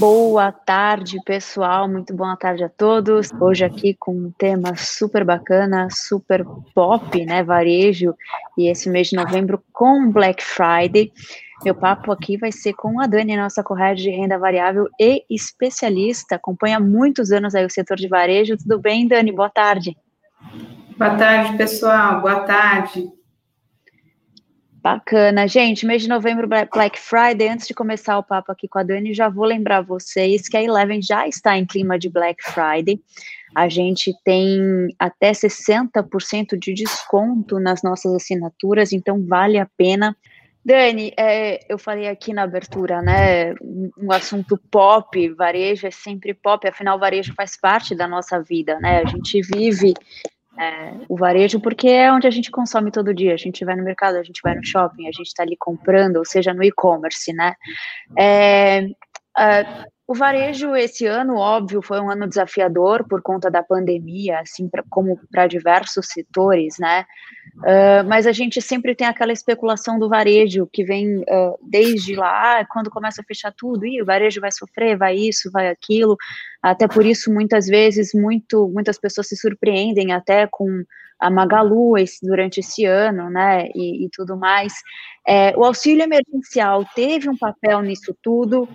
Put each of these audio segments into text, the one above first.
boa tarde, pessoal. Muito boa tarde a todos. Hoje aqui com um tema super bacana, super pop, né? Varejo, e esse mês de novembro com Black Friday. Meu papo aqui vai ser com a Dani, nossa correia de renda variável e especialista. Acompanha muitos anos aí o setor de varejo. Tudo bem, Dani? Boa tarde. Boa tarde, pessoal. Boa tarde. Bacana. Gente, mês de novembro, Black Friday. Antes de começar o papo aqui com a Dani, já vou lembrar vocês que a Eleven já está em clima de Black Friday. A gente tem até 60% de desconto nas nossas assinaturas, então vale a pena. Dani, é, eu falei aqui na abertura, né? Um assunto pop, varejo é sempre pop, afinal, varejo faz parte da nossa vida, né? A gente vive é, o varejo, porque é onde a gente consome todo dia. A gente vai no mercado, a gente vai no shopping, a gente está ali comprando, ou seja, no e-commerce, né? É, é, o varejo esse ano, óbvio, foi um ano desafiador por conta da pandemia, assim pra, como para diversos setores, né? Uh, mas a gente sempre tem aquela especulação do varejo que vem uh, desde lá, quando começa a fechar tudo, e o varejo vai sofrer, vai isso, vai aquilo. Até por isso, muitas vezes, muito, muitas pessoas se surpreendem até com a Magalu esse, durante esse ano, né? E, e tudo mais. É, o auxílio emergencial teve um papel nisso tudo.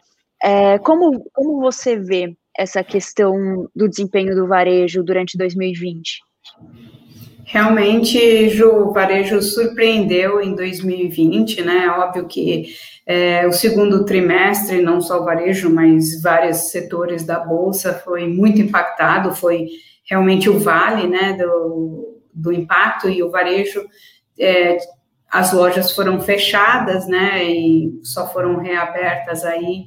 É, como, como você vê essa questão do desempenho do varejo durante 2020? Realmente, Ju, o varejo surpreendeu em 2020, né? Óbvio que é, o segundo trimestre, não só o varejo, mas vários setores da Bolsa foi muito impactado, foi realmente o vale, né, do, do impacto e o varejo, é, as lojas foram fechadas, né, e só foram reabertas aí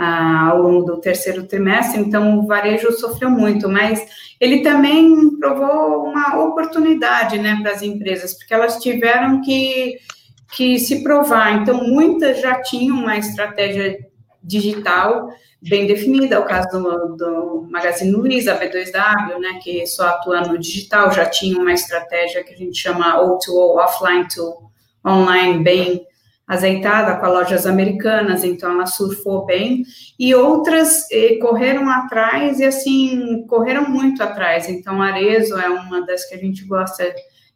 ao longo do terceiro trimestre, então o varejo sofreu muito, mas ele também provou uma oportunidade né, para as empresas, porque elas tiveram que, que se provar. Então, muitas já tinham uma estratégia digital bem definida, o caso do, do Magazine Luiza, B2W, né, que só atua no digital, já tinha uma estratégia que a gente chama O2O, offline to online, bem azeitada com as lojas americanas, então ela surfou bem, e outras eh, correram atrás e assim, correram muito atrás. Então, Arezo é uma das que a gente gosta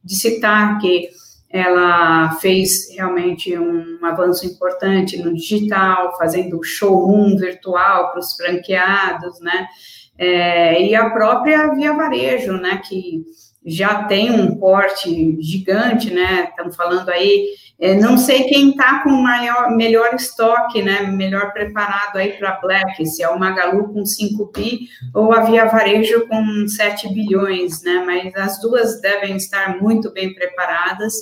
de citar, que ela fez realmente um avanço importante no digital, fazendo showroom virtual para os franqueados, né? É, e a própria Via Varejo, né? Que já tem um porte gigante, né? Estamos falando aí é, não sei quem está com maior, melhor estoque, né, melhor preparado aí para Black, se é o Magalu com 5 bi ou a Via Varejo com 7 bilhões, né, mas as duas devem estar muito bem preparadas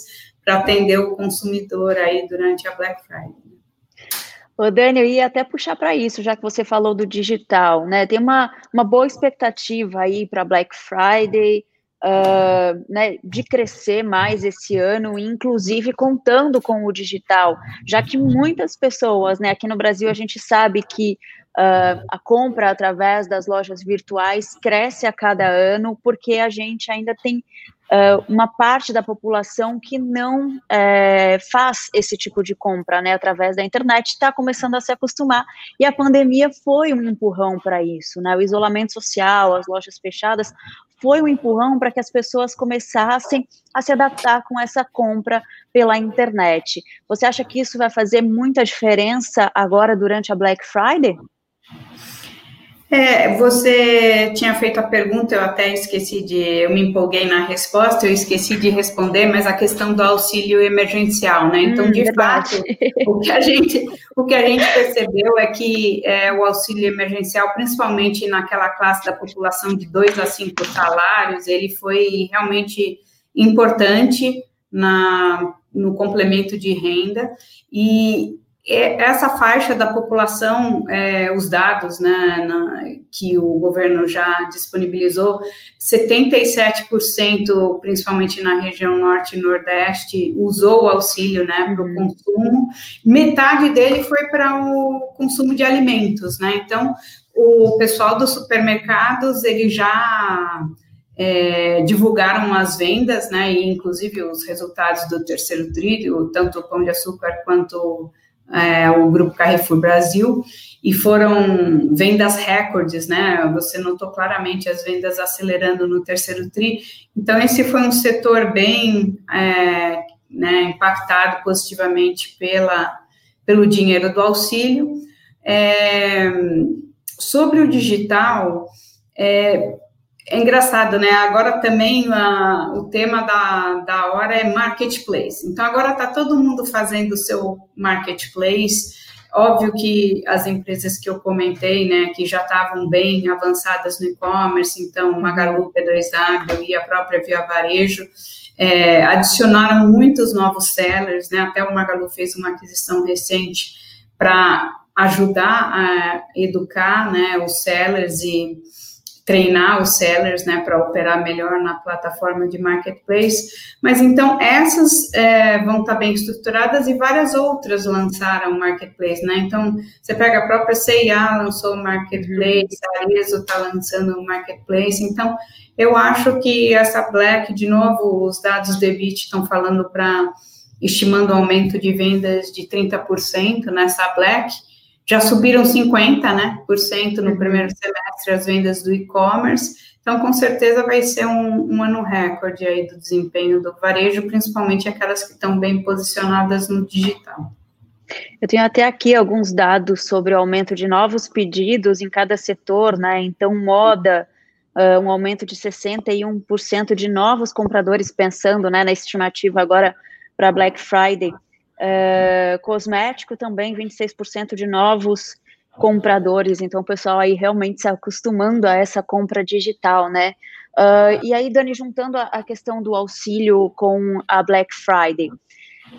para atender o consumidor aí durante a Black Friday. Ô, Dani, eu ia até puxar para isso, já que você falou do digital, né? Tem uma, uma boa expectativa aí para Black Friday, uh, né, de crescer mais esse ano, inclusive contando com o digital, já que muitas pessoas, né, aqui no Brasil a gente sabe que Uh, a compra através das lojas virtuais cresce a cada ano, porque a gente ainda tem uh, uma parte da população que não uh, faz esse tipo de compra né, através da internet, está começando a se acostumar, e a pandemia foi um empurrão para isso, né, o isolamento social, as lojas fechadas, foi um empurrão para que as pessoas começassem a se adaptar com essa compra pela internet. Você acha que isso vai fazer muita diferença agora durante a Black Friday? É, você tinha feito a pergunta, eu até esqueci de, eu me empolguei na resposta, eu esqueci de responder, mas a questão do auxílio emergencial, né? Então, hum, de fato, o que a gente, o que a gente percebeu é que é, o auxílio emergencial, principalmente naquela classe da população de dois a cinco salários, ele foi realmente importante na, no complemento de renda e essa faixa da população, é, os dados né, na, que o governo já disponibilizou, 77%, principalmente na região norte e nordeste, usou o auxílio né, para o uhum. consumo, metade dele foi para o consumo de alimentos, né? Então, o pessoal dos supermercados, ele já é, divulgaram as vendas, né, e inclusive os resultados do terceiro trilho, tanto o Pão de Açúcar quanto é, o Grupo Carrefour Brasil, e foram vendas recordes, né? Você notou claramente as vendas acelerando no terceiro TRI. Então, esse foi um setor bem é, né, impactado positivamente pela, pelo dinheiro do auxílio. É, sobre o digital, é, é engraçado, né? Agora também a, o tema da, da hora é marketplace. Então, agora está todo mundo fazendo o seu marketplace. Óbvio que as empresas que eu comentei, né, que já estavam bem avançadas no e-commerce, então Magalu, P2W e a própria Via Varejo, é, adicionaram muitos novos sellers, né? Até o Magalu fez uma aquisição recente para ajudar a educar, né, os sellers e treinar os sellers, né, para operar melhor na plataforma de marketplace. Mas então essas é, vão estar tá bem estruturadas e várias outras lançaram marketplace, né? Então você pega a própria CIA lançou o marketplace, a Arezo está lançando o marketplace. Então eu acho que essa Black, de novo, os dados do EBIT estão falando para estimando um aumento de vendas de 30% nessa Black já subiram 50%, né, por cento no uhum. primeiro semestre as vendas do e-commerce, então com certeza vai ser um, um, ano recorde aí do desempenho do varejo, principalmente aquelas que estão bem posicionadas no digital. Eu tenho até aqui alguns dados sobre o aumento de novos pedidos em cada setor, né, então moda, uh, um aumento de 61% de novos compradores pensando, né, na estimativa agora para Black Friday, Uh, cosmético também, 26% de novos compradores, então o pessoal aí realmente se acostumando a essa compra digital, né? Uh, e aí, Dani, juntando a, a, questão do auxílio com a Black Friday,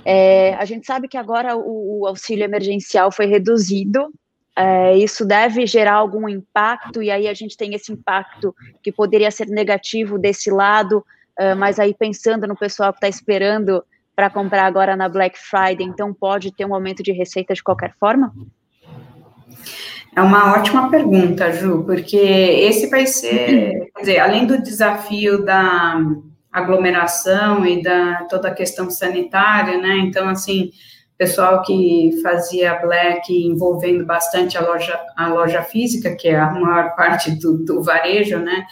é, a gente sabe que agora o, o auxílio emergencial foi reduzido, é, isso deve gerar algum impacto, e aí a gente tem esse impacto que poderia ser negativo desse lado, uh, mas aí pensando no pessoal que está esperando para comprar agora na Black Friday, então pode ter um aumento de receita de qualquer forma? É uma ótima pergunta, Ju, porque esse vai ser, quer dizer, além do desafio da aglomeração e da toda a questão sanitária, né? Então, assim, pessoal que fazia black envolvendo bastante a loja, a loja física, que é a maior parte do, do varejo, né?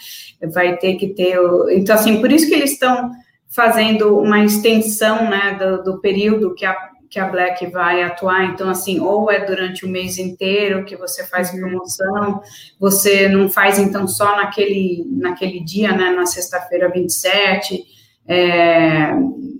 Vai ter que ter. O, então, assim, por isso que eles estão fazendo uma extensão né, do, do, período que a, que a Black vai atuar. Então, assim, ou é durante o mês inteiro que você faz uhum. promoção, você não faz, então, só naquele, naquele dia, né, na sexta-feira 27. É,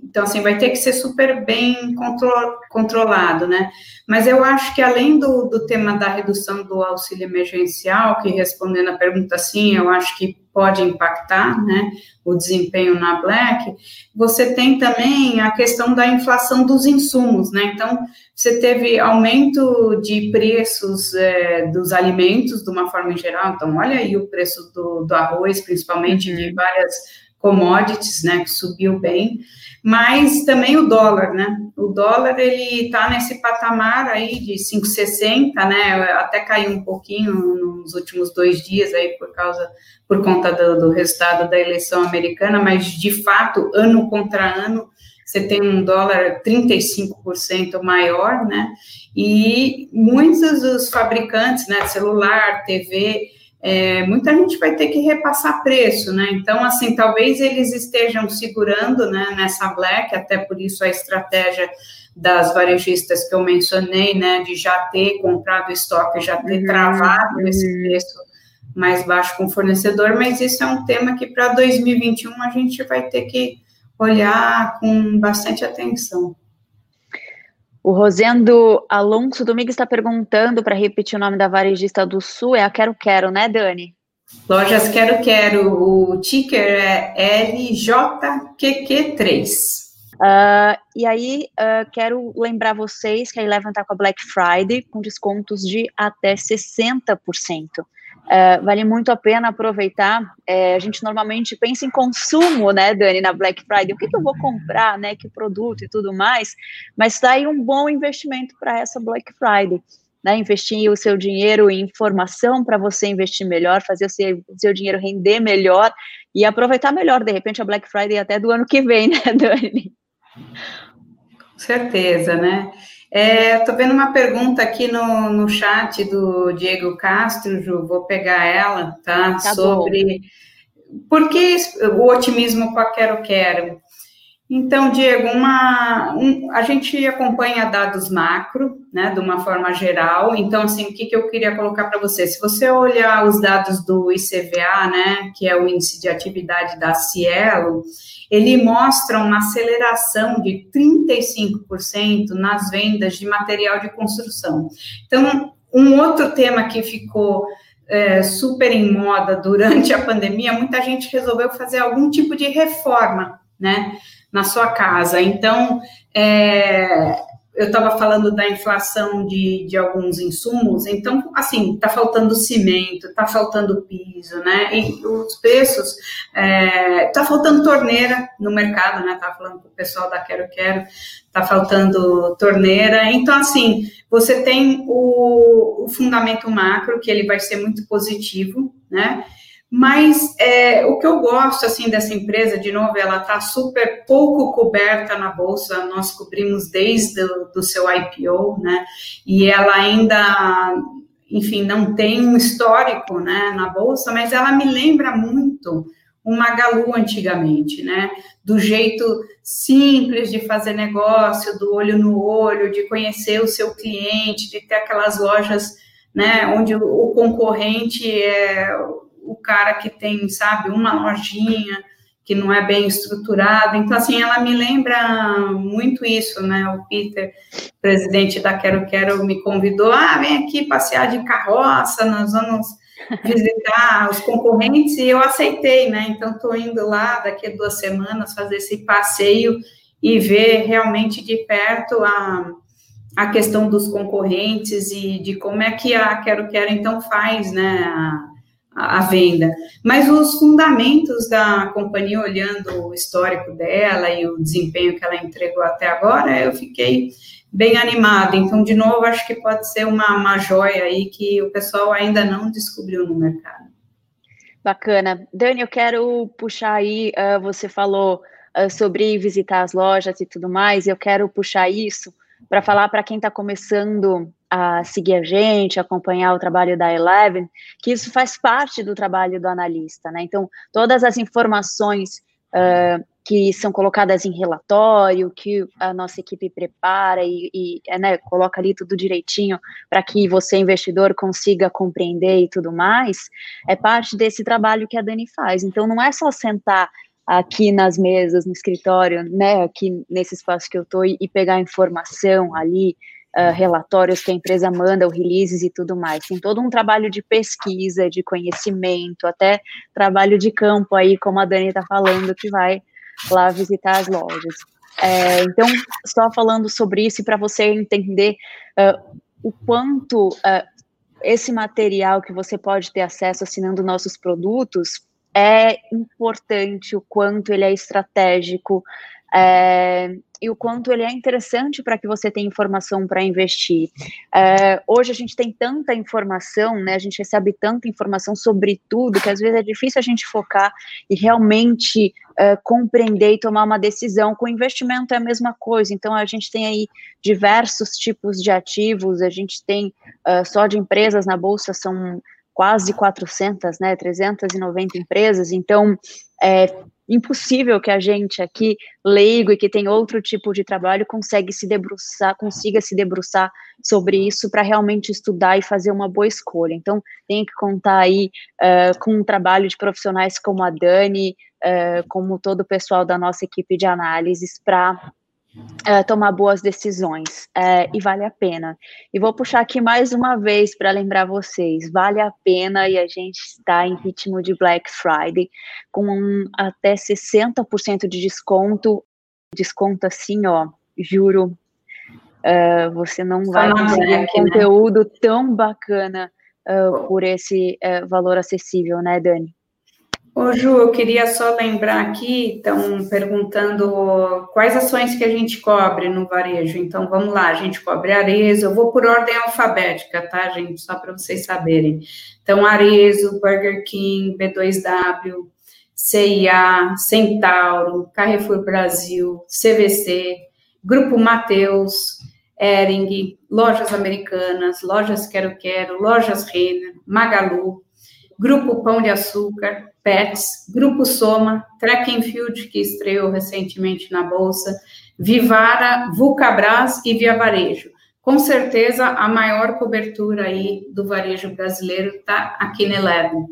então, assim, vai ter que ser super bem contro controlado, né? Mas eu acho que além do, do tema da redução do auxílio emergencial, que respondendo a pergunta sim, eu acho que pode impactar, né, o desempenho na Black, você tem também a questão da inflação dos insumos, né? Então, você teve aumento de preços é, dos alimentos, de uma forma geral. Então, olha aí o preço do, do arroz, principalmente de uhum. várias commodities, né, que subiu bem mas também o dólar, né? O dólar ele está nesse patamar aí de 5,60, né? Até caiu um pouquinho nos últimos dois dias aí por causa por conta do, do resultado da eleição americana, mas de fato ano contra ano você tem um dólar 35% maior, né? E muitos dos fabricantes, né, celular, TV, é, muita gente vai ter que repassar preço, né? Então, assim, talvez eles estejam segurando, né, nessa black, até por isso a estratégia das varejistas que eu mencionei, né, de já ter comprado estoque, já ter uhum, travado uhum. esse preço mais baixo com o fornecedor, mas isso é um tema que para 2021 a gente vai ter que olhar com bastante atenção. O Rosendo Alonso Domingues está perguntando para repetir o nome da varejista do Sul, é a Quero Quero, né, Dani? Lojas Quero Quero, o ticker é LJQQ3. Uh, ah, e aí, uh, quero lembrar vocês que a Eleven está com a Black Friday com descontos de até 60%. É, vale muito a pena aproveitar. É, a gente normalmente pensa em consumo, né, Dani, na Black Friday. O que, que, eu vou comprar, né? Que produto e tudo mais. Mas está aí um bom investimento para essa Black Friday. Né, investir o seu dinheiro em informação para você investir melhor, fazer o seu, seu, dinheiro render melhor e aproveitar melhor, de repente, a Black Friday até do ano que vem, né, Dani? Com certeza, né? Estou é, vendo uma pergunta aqui no, no chat do Diego Castro, Ju, vou pegar ela, tá? tá Sobre bom. por que o otimismo com a Quero Quero. Então, Diego, uma, um, a gente acompanha dados macro, né, de uma forma geral. Então, assim, o que, que eu queria colocar para você? Se você olhar os dados do ICVA, né, que é o índice de atividade da Cielo, ele mostra uma aceleração de 35% nas vendas de material de construção. Então, um outro tema que ficou é, super em moda durante a pandemia, muita gente resolveu fazer algum tipo de reforma, né? Na sua casa. Então, é, eu estava falando da inflação de, de alguns insumos, então, assim, está faltando cimento, está faltando piso, né? E os preços, está é, tá faltando torneira no mercado, né? Estava falando com o pessoal da Quero Quero, está faltando torneira. Então, assim, você tem o, o fundamento macro, que ele vai ser muito positivo, né? Mas é, o que eu gosto assim dessa empresa, de novo, ela está super pouco coberta na bolsa. Nós cobrimos desde o do seu IPO, né? E ela ainda, enfim, não tem um histórico, né, na bolsa, mas ela me lembra muito uma Magalu antigamente, né? Do jeito simples de fazer negócio, do olho no olho, de conhecer o seu cliente, de ter aquelas lojas, né, onde o concorrente é o cara que tem, sabe, uma lojinha que não é bem estruturada. Então, assim, ela me lembra muito isso, né? O Peter, presidente da Quero Quero, me convidou, ah, vem aqui passear de carroça, nós vamos visitar os concorrentes, e eu aceitei, né? Então, estou indo lá daqui a duas semanas fazer esse passeio e ver realmente de perto a, a questão dos concorrentes e de como é que a Quero Quero, então, faz, né? A, a, venda. Mas os fundamentos da companhia, olhando o histórico dela e o desempenho que ela entregou até agora, eu fiquei bem animada. Então, de novo, acho que pode ser uma, uma joia aí que o pessoal ainda não descobriu no mercado. Bacana. Dani, eu quero puxar aí, uh, você falou uh, sobre visitar as lojas e tudo mais, eu quero puxar isso para falar para quem está começando a seguir a gente, acompanhar o trabalho da Eleven, que isso faz parte do trabalho do analista, né? Então, todas as informações uh, que são colocadas em relatório, que a nossa equipe prepara e, e né, coloca ali tudo direitinho para que você, investidor, consiga compreender e tudo mais, é parte desse trabalho que a Dani faz. Então, não é só sentar aqui nas mesas, no escritório, né, aqui nesse espaço que eu estou, e, e pegar informação ali, uh, relatórios que a empresa manda, o releases e tudo mais. Tem todo um trabalho de pesquisa, de conhecimento, até trabalho de campo aí, como a Dani está falando, que vai lá visitar as lojas. É, então, só falando sobre isso, para você entender uh, o quanto uh, esse material que você pode ter acesso assinando nossos produtos é importante, o quanto ele é estratégico, é, e o quanto ele é interessante para que você tenha informação para investir. É, hoje a gente tem tanta informação, né? A gente recebe tanta informação sobre tudo que às vezes é difícil a gente focar e realmente é, compreender e tomar uma decisão. Com investimento é a mesma coisa. Então a gente tem aí diversos tipos de ativos. A gente tem uh, só de empresas na bolsa são quase 400, né? 390 empresas. Então é, impossível que a gente aqui, leigo e que tem outro tipo de trabalho, consegue se debruçar, consiga se debruçar sobre isso para realmente estudar e fazer uma boa escolha. Então, tem que contar aí uh, com um trabalho de profissionais como a Dani, uh, como todo o pessoal da nossa equipe de análises, para é, tomar boas decisões é, e vale a pena. E vou puxar aqui mais uma vez para lembrar vocês: vale a pena e a gente está em ritmo de Black Friday com um, até 60% de desconto. Desconto assim, ó, juro. Uh, você não vai conseguir um né? conteúdo tão bacana uh, por esse uh, valor acessível, né, Dani? Ô Ju, eu queria só lembrar aqui, estão perguntando quais ações que a gente cobre no varejo. Então, vamos lá, a gente cobre Arezo, eu vou por ordem alfabética, tá, gente? Só para vocês saberem. Então, Arezo, Burger King, B2W, CIA, Centauro, Carrefour Brasil, CVC, Grupo Mateus, Ering, Lojas Americanas, Lojas Quero Quero, Lojas Renner, Magalu, Grupo Pão de Açúcar, Pets, Grupo Soma, Track Field, que estreou recentemente na Bolsa, Vivara, Vulcabras e Via Varejo. Com certeza, a maior cobertura aí do varejo brasileiro está aqui na Eleven.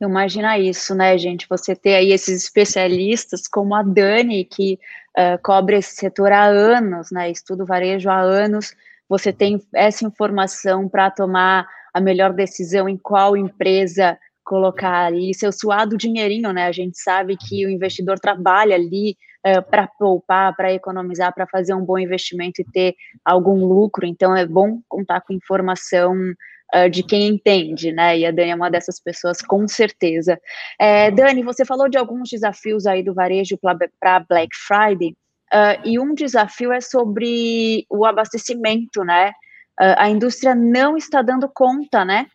Imagina isso, né, gente? Você ter aí esses especialistas como a Dani, que uh, cobre esse setor há anos, né? Estuda o varejo há anos. Você tem essa informação para tomar a melhor decisão em qual empresa colocar ali seu suado dinheirinho, né? A gente sabe que o investidor trabalha ali uh, para poupar, para economizar, para fazer um bom investimento e ter algum lucro. Então é bom contar com informação uh, de quem entende, né? E a Dani é uma dessas pessoas, com certeza. É, Dani, você falou de alguns desafios aí do varejo para Black Friday. Uh, e um desafio é sobre o abastecimento, né? A indústria não está dando conta, né?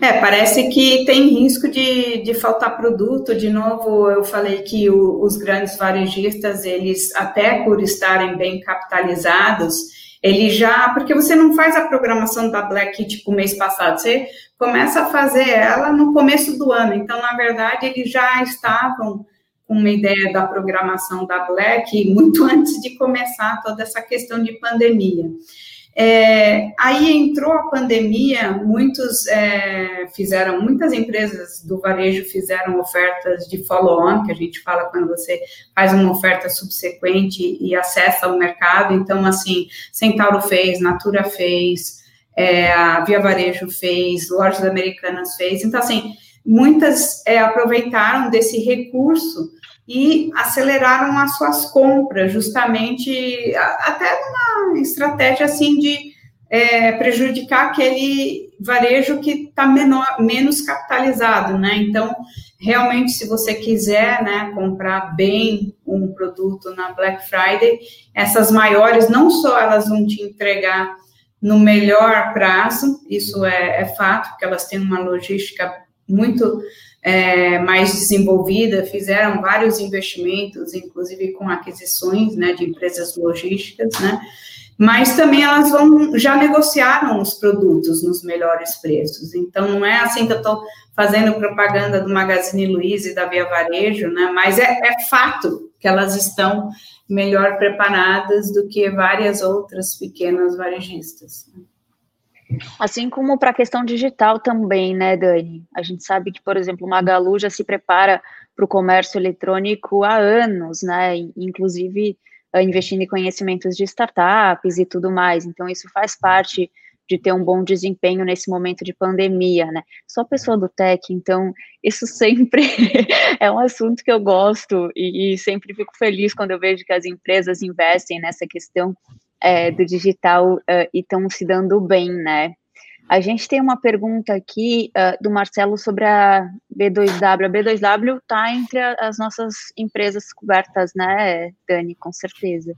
É, parece que tem risco de, de faltar produto. De novo, eu falei que o, os grandes varejistas, eles, até por estarem bem capitalizados, ele já. Porque você não faz a programação da Black tipo mês passado, você começa a fazer ela no começo do ano. Então, na verdade, eles já estavam com uma ideia da programação da Black muito antes de começar toda essa questão de pandemia. É, aí entrou a pandemia, muitos é, fizeram, muitas empresas do varejo fizeram ofertas de follow-on, que a gente fala quando você faz uma oferta subsequente e acessa o mercado. Então, assim, Centauro fez, Natura fez, é, a Via Varejo fez, Lojas Americanas fez. Então, assim, muitas é, aproveitaram desse recurso e aceleraram as suas compras, justamente até numa estratégia assim de é, prejudicar aquele varejo que está menos capitalizado, né? Então, realmente, se você quiser né, comprar bem um produto na Black Friday, essas maiores, não só elas vão te entregar no melhor prazo, isso é, é fato, porque elas têm uma logística muito é, mais desenvolvida, fizeram vários investimentos, inclusive com aquisições né, de empresas logísticas, né? Mas também elas vão já negociaram os produtos nos melhores preços. Então não é assim que eu estou fazendo propaganda do Magazine Luiza e da Via Varejo, né? Mas é, é fato que elas estão melhor preparadas do que várias outras pequenas varejistas. Né? Assim como para a questão digital também, né, Dani? A gente sabe que, por exemplo, Magalu já se prepara para o comércio eletrônico há anos, né? Inclusive eh, investindo em conhecimentos de startups e tudo mais. Então, isso faz parte de ter um bom desempenho nesse momento de pandemia, né? Sou pessoa do tech, então isso sempre é um assunto que eu gosto e, e, sempre fico feliz quando eu vejo que as empresas investem nessa questão é, do digital uh, e estão se dando bem, né? A gente tem uma pergunta aqui uh, do Marcelo sobre a B2W. A B2W está entre as nossas empresas cobertas, né, Dani? Com certeza.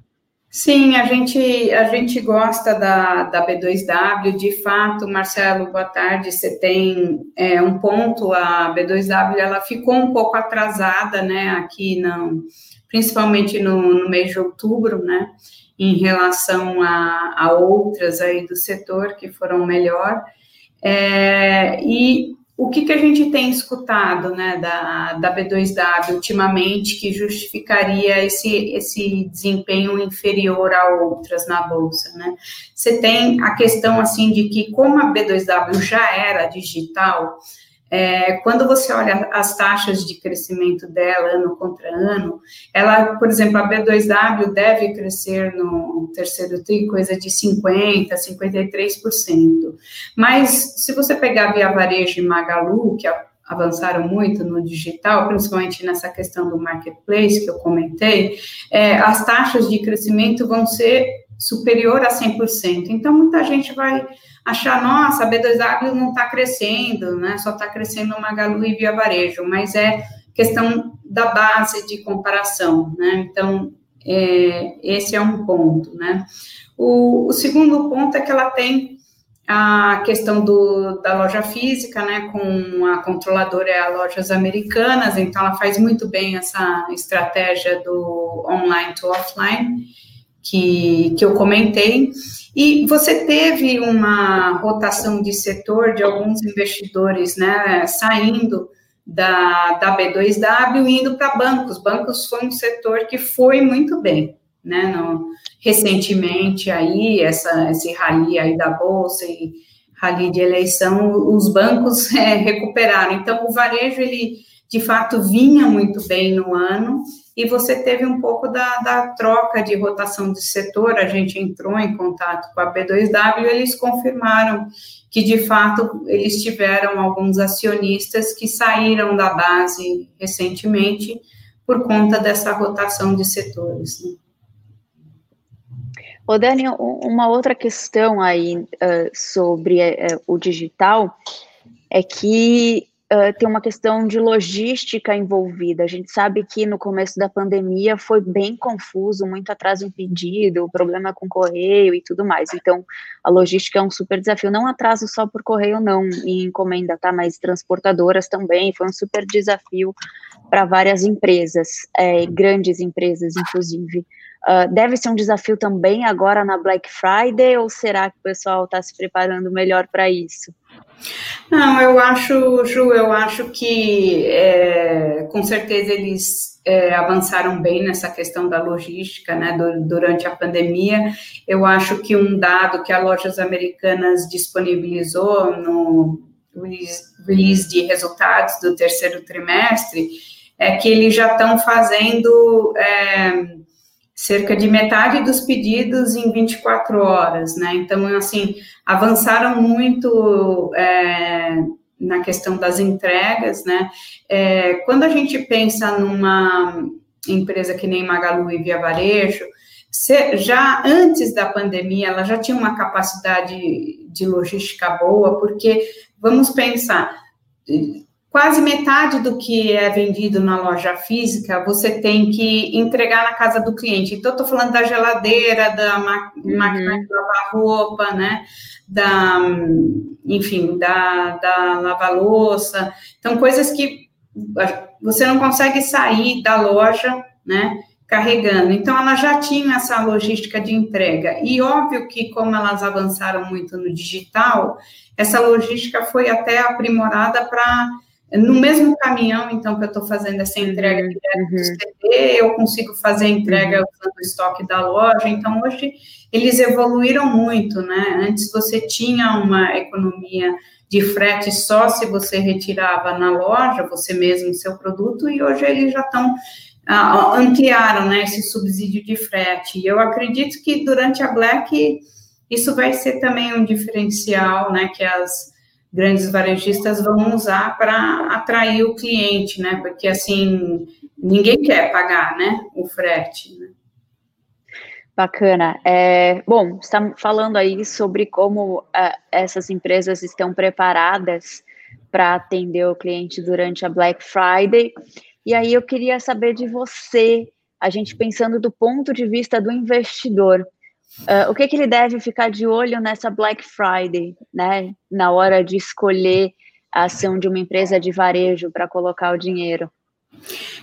Sim, a gente, a gente gosta da, da B2W, de fato, Marcelo, boa tarde, você tem é, um ponto, a B2W, ela ficou um pouco atrasada, né, aqui, não, principalmente no, no mês de outubro, né, em relação a, a outras aí do setor que foram melhor. É, e o que, que a gente tem escutado né, da, da B2W ultimamente que justificaria esse, esse desempenho inferior a outras na Bolsa? Né? Você tem a questão assim de que, como a B2W já era digital, é, quando você olha as taxas de crescimento dela ano contra ano, ela, por exemplo, a B2W deve crescer no terceiro TRI coisa de 50%, 53%. Mas se você pegar Via Varejo e Magalu, que avançaram muito no digital, principalmente nessa questão do marketplace que eu comentei, é, as taxas de crescimento vão ser superior a 100%. Então, muita gente vai achar, nossa, a B2W não está crescendo, né? Só está crescendo Magalu e Via Varejo, mas é questão da base de comparação, né? Então, é, esse é um ponto, né? O, o, segundo ponto é que ela tem a questão do, da loja física, né? Com a controladora é a Lojas Americanas, então ela faz muito bem essa estratégia do online to offline que, que eu comentei. E você teve uma rotação de setor de alguns investidores, né, saindo da, da B2W e indo para bancos. Bancos foi um setor que foi muito bem, né, no, recentemente aí, essa, esse rally aí da Bolsa e rally de eleição, os bancos é, recuperaram. Então, o varejo, ele, de fato, vinha muito bem no ano, e você teve um pouco da, da troca de rotação de setor, a gente entrou em contato com a B2W, eles confirmaram que, de fato, eles tiveram alguns acionistas que saíram da base recentemente por conta dessa rotação de setores. Né? Ô, Dani, uma outra questão aí uh, sobre uh, o digital é que tem uma questão de logística envolvida. A gente sabe que no começo da pandemia foi bem confuso, muito atraso em pedido, problema com correio e tudo mais. Então, a logística é um super desafio. Não atraso só por correio, não, em encomenda, tá? Mas transportadoras também. Foi um super desafio para várias empresas, é, grandes empresas, inclusive. Uh, deve ser um desafio também agora na Black Friday, ou será que o pessoal está se preparando melhor para isso? Não, eu acho, Ju, eu acho que é, com certeza eles é, avançaram bem nessa questão da logística, né, do, durante a pandemia. Eu acho que um dado que a Lojas Americanas disponibilizou no release de resultados do terceiro trimestre é que eles já estão fazendo é, cerca de metade dos pedidos em 24 horas, né? Então, assim, avançaram muito é, na questão das entregas, né? É, quando a gente pensa numa empresa que nem Magalu e Via Varejo, já antes da pandemia, ela já tinha uma capacidade de logística boa, porque, vamos pensar, quase metade do que é vendido na loja física você tem que entregar na casa do cliente. Então, estou falando da geladeira, da uhum. máquina de lavar roupa, né? Da, enfim, da, da lava-louça. Então, coisas que você não consegue sair da loja, né? Carregando. Então, ela já tinha essa logística de entrega. E óbvio que, como elas avançaram muito no digital, essa logística foi até aprimorada para no mesmo caminhão, então, que eu estou fazendo essa entrega uhum. do CD, eu consigo fazer a entrega uhum. usando o estoque da loja. Então, hoje, eles evoluíram muito, né? Antes você tinha uma economia de frete só se você retirava na loja, você mesmo, seu produto, e hoje eles já estão uh, ampliaram, né, esse subsídio de frete. E eu acredito que durante a Black isso vai ser também um diferencial, né, que as grandes varejistas vão usar para atrair o cliente, né? Porque assim ninguém quer pagar, né? O frete. Né? Bacana. É, bom, está falando aí sobre como uh, essas empresas estão preparadas para atender o cliente durante a Black Friday. E aí eu queria saber de você, a gente pensando do ponto de vista do investidor. Uh, o que, que ele deve ficar de olho nessa Black Friday, né? Na hora de escolher a ação de uma empresa de varejo para colocar o dinheiro?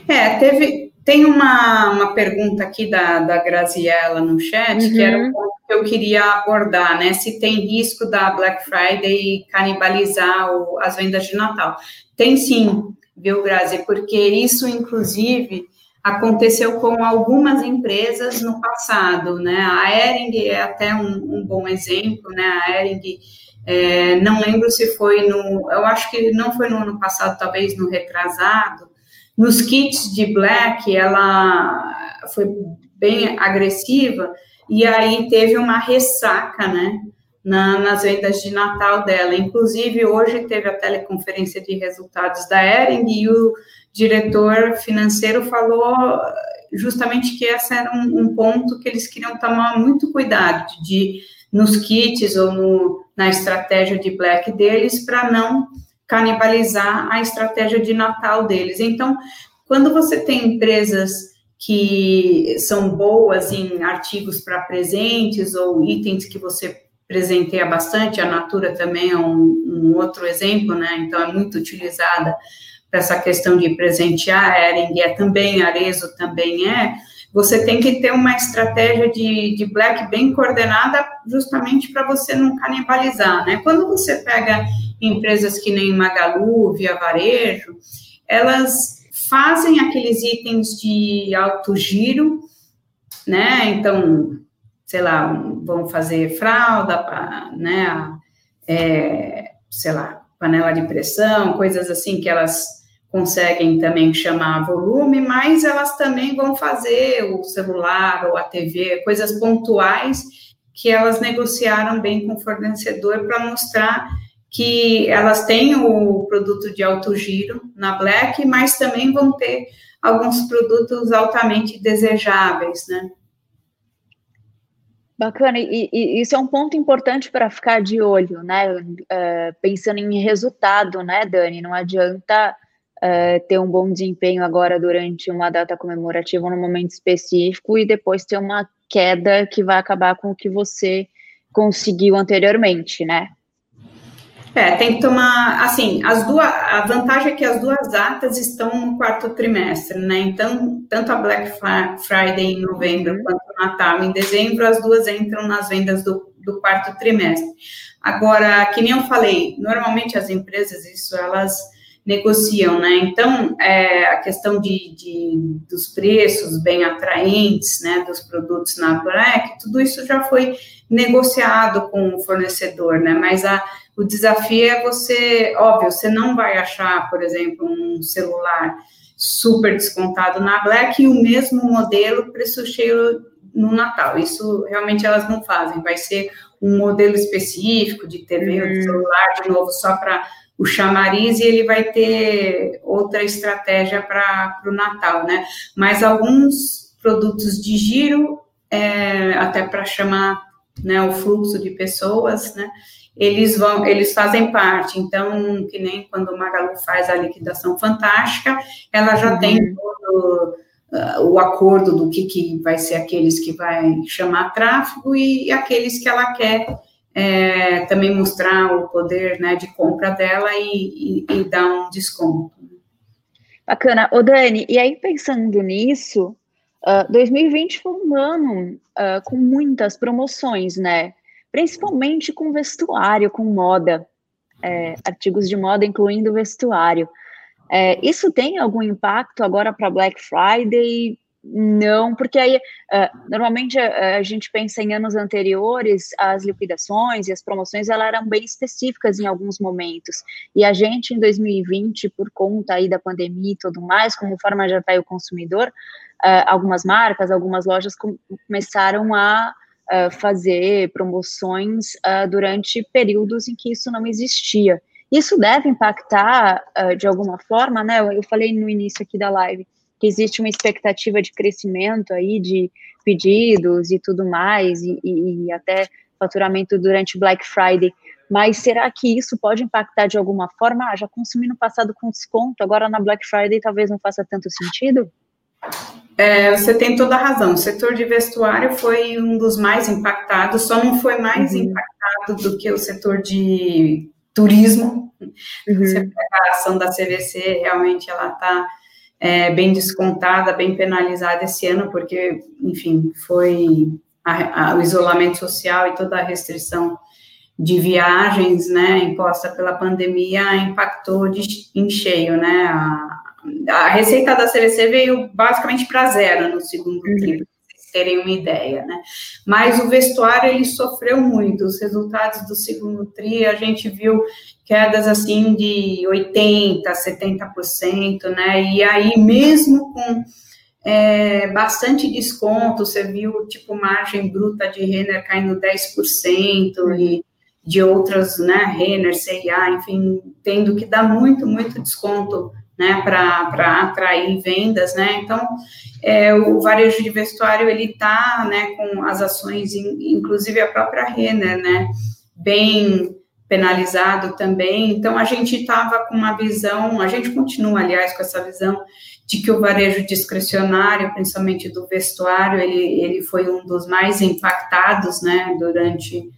É, teve, tem uma, uma pergunta aqui da, da Graziella no chat, uhum. que era um ponto que eu queria abordar, né? Se tem risco da Black Friday canibalizar o, as vendas de Natal. Tem sim, viu, Grazi? Porque isso, inclusive, aconteceu com algumas empresas no passado, né? A Ering é até um, um bom exemplo, né? A Ering, é, não lembro se foi no, eu acho que não foi no ano passado, talvez no retrasado, nos kits de Black, ela foi bem agressiva, e aí teve uma ressaca, né? Na, nas vendas de Natal dela. Inclusive, hoje teve a teleconferência de resultados da Ering e o diretor financeiro falou justamente que esse era um, um ponto que eles queriam tomar muito cuidado de nos kits ou no, na estratégia de black deles para não canibalizar a estratégia de Natal deles. Então, quando você tem empresas que são boas em artigos para presentes ou itens que você presenteia bastante, a Natura também é um, um outro exemplo, né? Então, é muito utilizada essa questão de presentear, Ering é também, Arezo também é, você tem que ter uma estratégia de, de black bem coordenada, justamente para você não canibalizar, né? Quando você pega empresas que nem Magalu, Via Varejo, elas fazem aqueles itens de alto giro, né? Então, sei lá, vão fazer fralda, né? É, sei lá, panela de pressão, coisas assim que elas conseguem também chamar volume, mas elas também vão fazer o celular ou a TV, coisas pontuais que elas negociaram bem com o fornecedor para mostrar que elas têm o produto de alto giro na Black, mas também vão ter alguns produtos altamente desejáveis, né? Bacana, e, e, isso é um ponto importante para ficar de olho, né? Uh, pensando em resultado, né, Dani? Não adianta uh, ter um bom desempenho agora durante uma data comemorativa, num momento específico, e depois ter uma queda que vai acabar com o que você conseguiu anteriormente, né? É, tem que tomar, assim, as duas, a vantagem é que as duas datas estão no quarto trimestre, né? Então, tanto a Black Friday em novembro uhum. quanto o Natal em dezembro, as duas entram nas vendas do, do quarto trimestre. Agora, que nem eu falei, normalmente as empresas, isso elas negociam, né? Então, é, a questão de, de, dos preços bem atraentes, né, dos produtos na Black, tudo isso já foi negociado com o fornecedor, né? Mas a, o desafio é você, óbvio, você não vai achar, por exemplo, um celular super descontado na Black e o mesmo modelo preço cheio no Natal. Isso realmente elas não fazem. Vai ser um modelo específico de TV ou de celular, de novo, só para o chamariz e ele vai ter outra estratégia para o Natal, né? Mas alguns produtos de giro, é, até para chamar né, o fluxo de pessoas, né? Eles vão, eles fazem parte. Então, que nem quando o Magalu faz a liquidação fantástica, ela já uhum. tem todo uh, o acordo do que, que vai ser aqueles que vai chamar tráfego e aqueles que ela quer é, também mostrar o poder né, de compra dela e, e, e, dar um desconto. Bacana. Ô, Dani, e aí pensando nisso, uh, 2020 foi um ano uh, com muitas promoções, né? Principalmente com vestuário, com moda, é, artigos de moda, incluindo vestuário. É, isso tem algum impacto agora para Black Friday? Não, porque aí uh, normalmente a, a, gente pensa em anos anteriores, as liquidações e as promoções elas eram bem específicas em alguns momentos. E a gente em 2020, por conta aí da pandemia e tudo mais, forma de atrair o consumidor, uh, algumas marcas, algumas lojas com, começaram a uh, fazer promoções durante períodos em que isso não existia. Isso deve impactar de alguma forma, né? Eu falei no início aqui da live que existe uma expectativa de crescimento aí de pedidos e tudo mais, e, e, até faturamento durante Black Friday. Mas será que isso pode impactar de alguma forma? Ah, já consumi no passado com desconto, agora na Black Friday talvez não faça tanto sentido? É, você tem toda a razão. O setor de vestuário foi um dos mais impactados, só não foi mais uhum. impactado do que o setor de turismo. Uhum. A ação da CVC, realmente ela está é, bem descontada, bem penalizada esse ano, porque, enfim, foi a, a, o isolamento social e toda a restrição de viagens, né, imposta pela pandemia, impactou de, em cheio, né, a, a receita da CVC veio basicamente para zero no segundo uhum. trimestre terem uma ideia, né? Mas o vestuário ele sofreu muito. Os resultados do segundo tri a gente viu quedas assim de 80, 70%, né? E aí mesmo com é, bastante desconto, você viu tipo margem bruta de Renner caindo 10% e de outras, né, Renner, CIA, enfim, tendo que dar muito, muito desconto né, para atrair vendas, né, então é, o varejo de vestuário, ele está, né, com as ações, inclusive a própria Renner, né, bem penalizado também, então a gente estava com uma visão, a gente continua, aliás, com essa visão de que o varejo discricionário, principalmente do vestuário, ele, ele foi um dos mais impactados, né, durante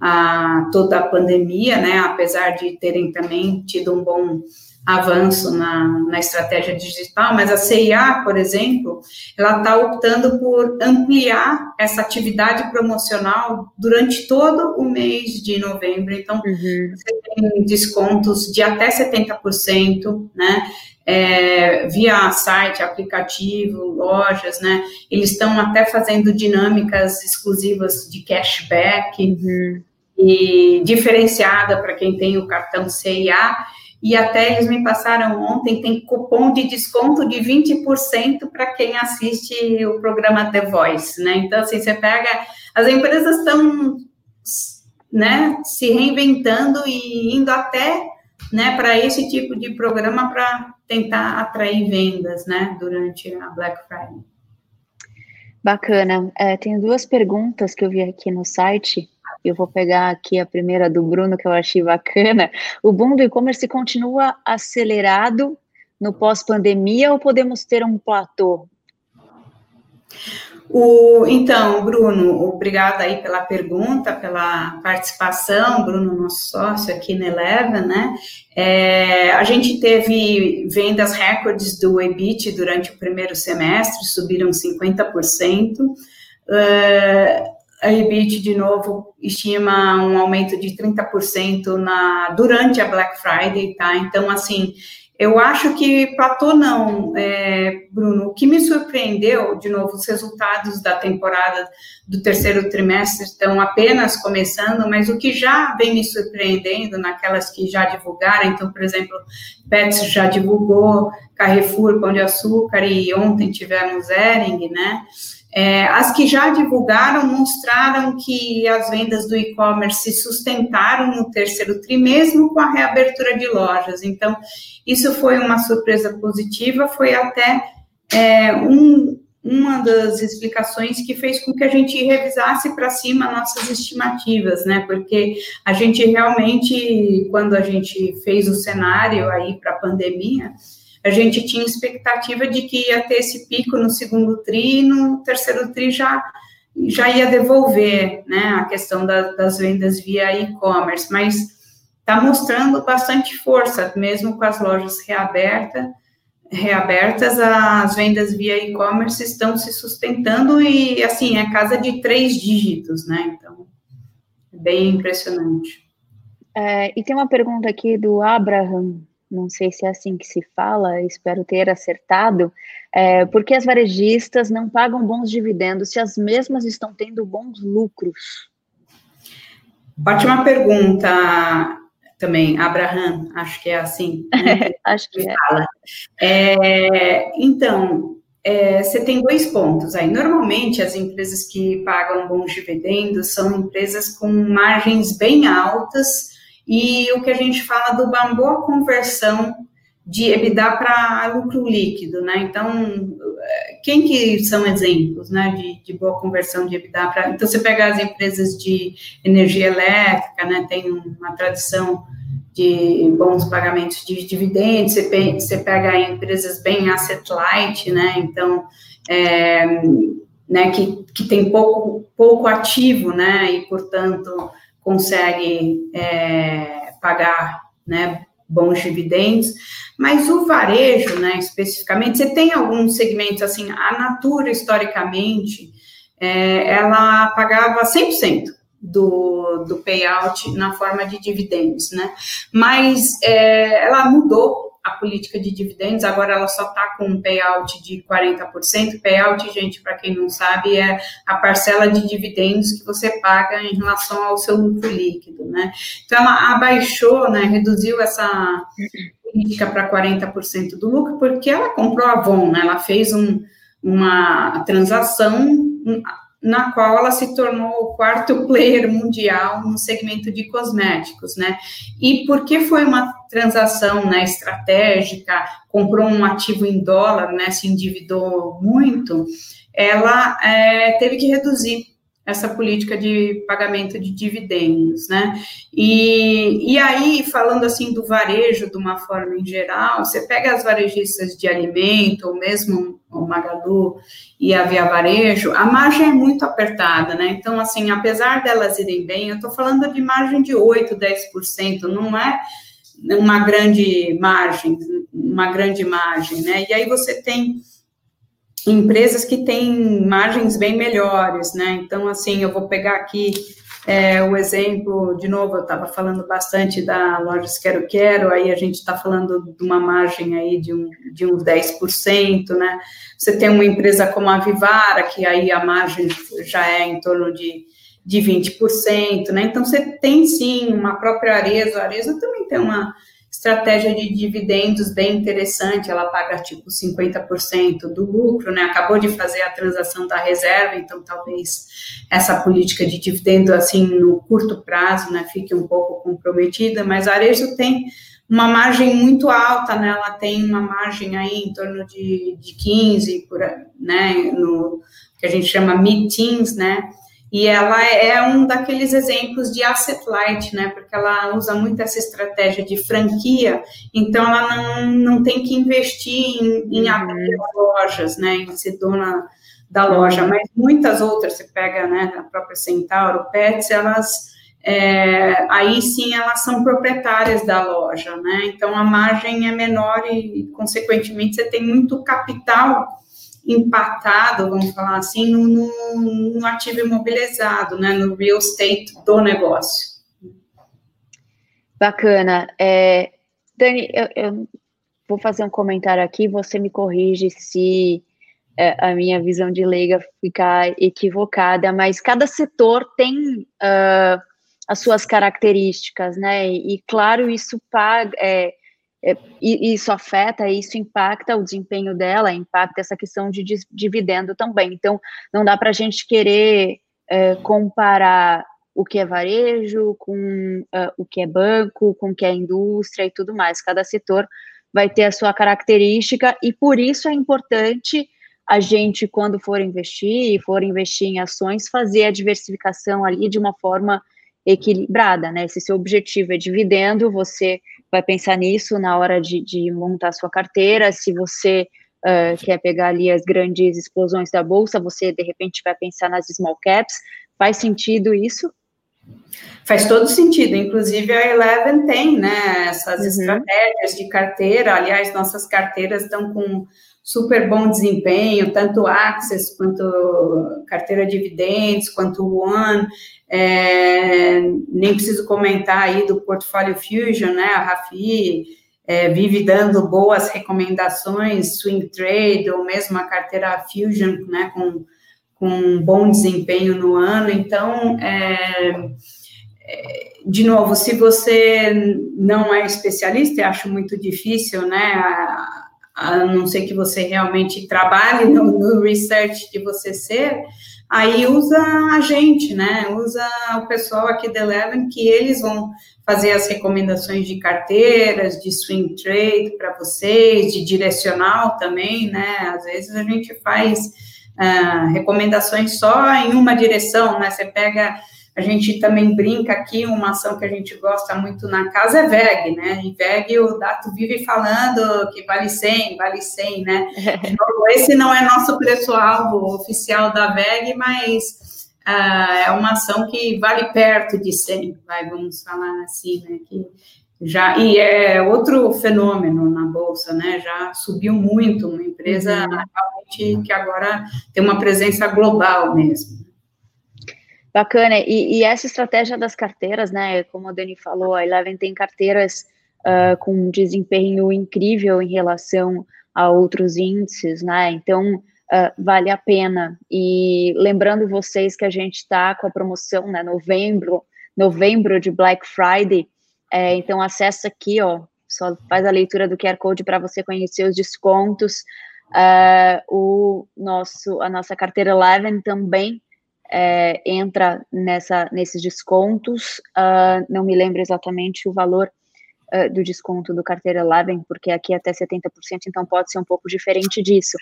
a, toda a pandemia, né, apesar de terem também tido um bom avanço na, na estratégia digital, mas a CIA, por exemplo, ela está optando por ampliar essa atividade promocional durante todo o mês de novembro. Então, uhum. você tem descontos de até 70%, né? É, via site, aplicativo, lojas, né? Eles estão até fazendo dinâmicas exclusivas de cashback uhum. e diferenciada para quem tem o cartão CIA e até eles me passaram ontem, tem cupom de desconto de 20% para quem assiste o programa The Voice, né? Então, assim, você pega, as empresas estão, né, se reinventando e indo até, né, para esse tipo de programa para tentar atrair vendas, né, durante a Black Friday. Bacana. É, tem duas perguntas que eu vi aqui no site. Eu vou pegar aqui a primeira do Bruno, que eu achei bacana. O boom do e-commerce continua acelerado no pós-pandemia ou podemos ter um platô? O, então, Bruno, obrigada aí pela pergunta, pela participação, Bruno, nosso sócio aqui na Eleven, né? É, a gente teve vendas recordes do EBIT durante o primeiro semestre, subiram 50%. Uh, a EBIT, de novo, estima um aumento de 30% na, durante a Black Friday, tá? Então, assim, eu acho que platô não, é, Bruno. O que me surpreendeu, de novo, os resultados da temporada do terceiro trimestre estão apenas começando, mas o que já vem me surpreendendo naquelas que já divulgaram, então, por exemplo, Pets já divulgou, Carrefour, Pão de Açúcar, e ontem tivemos Ering, né? É, as que já divulgaram mostraram que as vendas do e-commerce se sustentaram no terceiro tri, mesmo com a reabertura de lojas. Então, isso foi uma surpresa positiva, foi até é, um, uma das explicações que fez com que a gente revisasse para cima nossas estimativas, né? Porque a gente realmente, quando a gente fez o cenário aí para a pandemia, a gente tinha expectativa de que ia ter esse pico no segundo tri, no terceiro tri já, já ia devolver, né, a questão da, das vendas via e-commerce, mas está mostrando bastante força, mesmo com as lojas reabertas, reabertas, as vendas via e-commerce estão se sustentando e, assim, é casa de três dígitos, né, então, é bem impressionante. É, e tem uma pergunta aqui do Abraham, não sei se é assim que se fala, espero ter acertado, é, por que as varejistas não pagam bons dividendos se as mesmas estão tendo bons lucros? Ótima pergunta também, Abraham, acho que é assim. Né? acho que é. Fala. é então, é, você tem dois pontos aí. Normalmente, as empresas que pagam bons dividendos são empresas com margens bem altas e o que a gente fala do uma boa conversão de EBITDA para lucro líquido, né? Então, quem que são exemplos, né, de, de boa conversão de EBITDA para... Então, você pega as empresas de energia elétrica, né, tem uma tradição de bons pagamentos de dividendos, você, você pega empresas bem asset light, né, então, é, né, que, que tem pouco, pouco ativo, né, e, portanto, consegue é, pagar né, bons dividendos, mas o varejo, né, especificamente, você tem alguns segmentos, assim, a Natura, historicamente, é, ela pagava 100% do, do payout na forma de dividendos, né, mas é, ela mudou a política de dividendos, agora ela só está com um payout de 40%. Payout, gente, para quem não sabe, é a parcela de dividendos que você paga em relação ao seu lucro líquido, né? Então, ela abaixou, né, reduziu essa política para 40% do lucro, porque ela comprou a Avon, né? Ela fez um, uma transação na qual ela se tornou o quarto player mundial no segmento de cosméticos, né? E porque foi uma transação né, estratégica, comprou um ativo em dólar, né, se endividou muito, ela é, teve que reduzir essa política de pagamento de dividendos, né? E, e aí, falando assim do varejo de uma forma em geral, você pega as varejistas de alimento, ou mesmo o Magalu e a Via Varejo, a margem é muito apertada, né? Então, assim, apesar delas irem bem, eu estou falando de margem de 8, 10%, não é uma grande margem, uma grande margem, né? E aí você tem empresas que têm margens bem melhores, né? Então, assim, eu vou pegar aqui é, o exemplo, de novo, eu estava falando bastante da Lojas Quero Quero, aí a gente está falando de uma margem aí de, um, de uns 10%, né? Você tem uma empresa como a Vivara, que aí a margem já é em torno de, de 20%, né? Então, você tem sim uma própria Arezzo, a também tem uma estratégia de dividendos bem interessante, ela paga tipo 50% do lucro, né? Acabou de fazer a transação da reserva, então talvez essa política de dividendo assim no curto prazo, né, fique um pouco comprometida, mas a tem uma margem muito alta, né? Ela tem uma margem aí em torno de, de 15 por, né, no que a gente chama mid-teens, né? E ela é um daqueles exemplos de asset light, né? Porque ela usa muito essa estratégia de franquia, então ela não, não tem que investir em, em uhum. abrir lojas, né? Em ser dona da loja, mas muitas outras, você pega, né, a própria Centauro, Pets, elas, é, aí sim elas são proprietárias da loja, né? Então a margem é menor e, consequentemente, você tem muito capital empatado, vamos falar assim, no, no, no ativo imobilizado, né, no real estate do negócio. Bacana. É, Dani, eu, eu, vou fazer um comentário aqui, você me corrige se é, a minha visão de leiga ficar equivocada, mas cada setor tem uh, as suas características, né? E, e claro, isso paga, é, é, isso afeta, isso impacta o desempenho dela, impacta essa questão de dividendo também. Então, não dá para a gente querer é, comparar o que é varejo com uh, o que é banco, com o que é indústria e tudo mais. Cada setor vai ter a sua característica e por isso é importante a gente, quando for investir e for investir em ações, fazer a diversificação ali de uma forma equilibrada, né? Se seu objetivo é dividendo, você vai pensar nisso na hora de, de montar a sua carteira. Se você uh, quer pegar ali as grandes explosões da bolsa, você de repente vai pensar nas small caps. Faz sentido isso? Faz todo sentido, inclusive a Eleven tem, né, essas uhum. estratégias de carteira, aliás, nossas carteiras estão com super bom desempenho, tanto Access quanto carteira de dividendos, quanto One, é, nem preciso comentar aí do Portfólio Fusion, né, a Rafi é, vive dando boas recomendações, Swing Trade, ou mesmo a carteira Fusion, né, com, com um bom desempenho no ano, então, é, é de novo, se você não é especialista, eu acho muito difícil, né, a, a não ser que você realmente trabalhe no, no research de você ser, aí usa a gente, né? Usa o pessoal aqui da Eleven, que eles vão fazer as recomendações de carteiras, de swing trade para vocês, de direcional também, né? Às vezes a gente faz uh, recomendações só em uma direção, né? Você pega a gente também brinca aqui, uma ação que a gente gosta muito na casa é VEG, né? E VEG, o Dato vive falando que vale 100, vale 100, né? Esse não é nosso preço-alvo oficial da VEG, mas uh, é uma ação que vale perto de 100, vai, vamos falar assim, né? Que já, e é outro fenômeno na Bolsa, né? Já subiu muito, uma empresa uhum. realmente que agora tem uma presença global mesmo. Bacana, e, e, essa estratégia das carteiras, né, como a Dani falou, a Eleven tem carteiras uh, com desempenho incrível em relação a outros índices, né, então uh, vale a pena, e lembrando vocês que a gente está com a promoção, né, novembro, novembro de Black Friday, é, então acessa aqui, ó, só faz a leitura do QR Code para você conhecer os descontos, uh, o nosso, a nossa carteira Eleven também é, entra nessa, nesses descontos. Uh, não me lembro exatamente o valor uh, do desconto do carteira Eleven, porque aqui é até 70%, então pode ser um pouco diferente disso.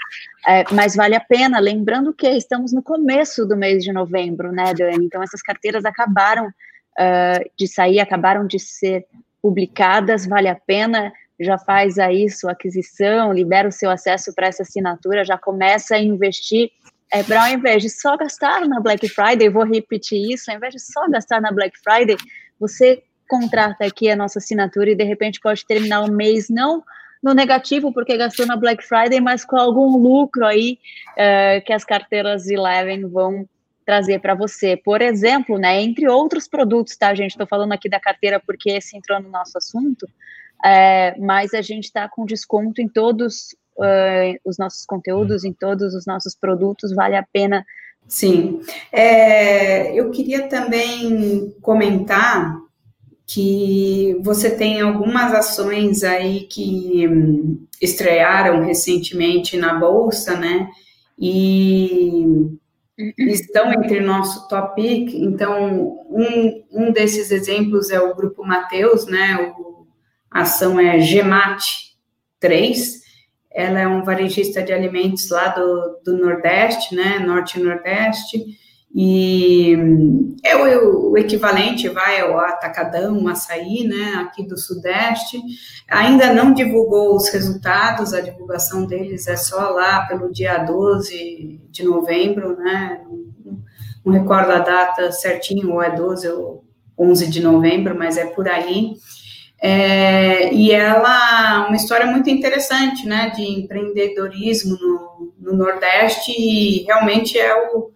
É, mas vale a pena, lembrando que estamos no começo do mês de novembro, né, Dani? Então essas carteiras acabaram uh, de sair, acabaram de ser publicadas, vale a pena já faz aí sua aquisição, libera o seu acesso para essa assinatura, já começa a investir é para ao invés de só gastar na Black Friday, vou repetir isso, ao invés de só gastar na Black Friday, você contrata aqui a nossa assinatura e de repente pode terminar o mês não no negativo porque gastou na Black Friday, mas com algum lucro aí uh, que as carteiras Eleven vão trazer para você. Por exemplo, né, entre outros produtos, tá, gente? Estou falando aqui da carteira porque esse entrou no nosso assunto, é, mas a gente está com desconto em todos uh, os nossos conteúdos, em todos os nossos produtos, vale a pena. Sim, é, eu queria também comentar que você tem algumas ações aí que hum, estrearam recentemente na bolsa, né? E estão entre nosso top pick. Então, um, um desses exemplos é o Grupo Mateus, né? O, a ação é GEMAT 3. Ela é um varejista de alimentos lá do, do Nordeste, né? Norte e Nordeste e é o, o, equivalente, vai, ao atacadão, açaí, né, aqui do Sudeste. Ainda não divulgou os resultados, a divulgação deles é só lá pelo dia 12 de novembro, né, não, não recordo a data certinho, ou é 12 ou 11 de novembro, mas é por aí. É, e ela, uma história muito interessante, né, de empreendedorismo no, no Nordeste, e realmente é o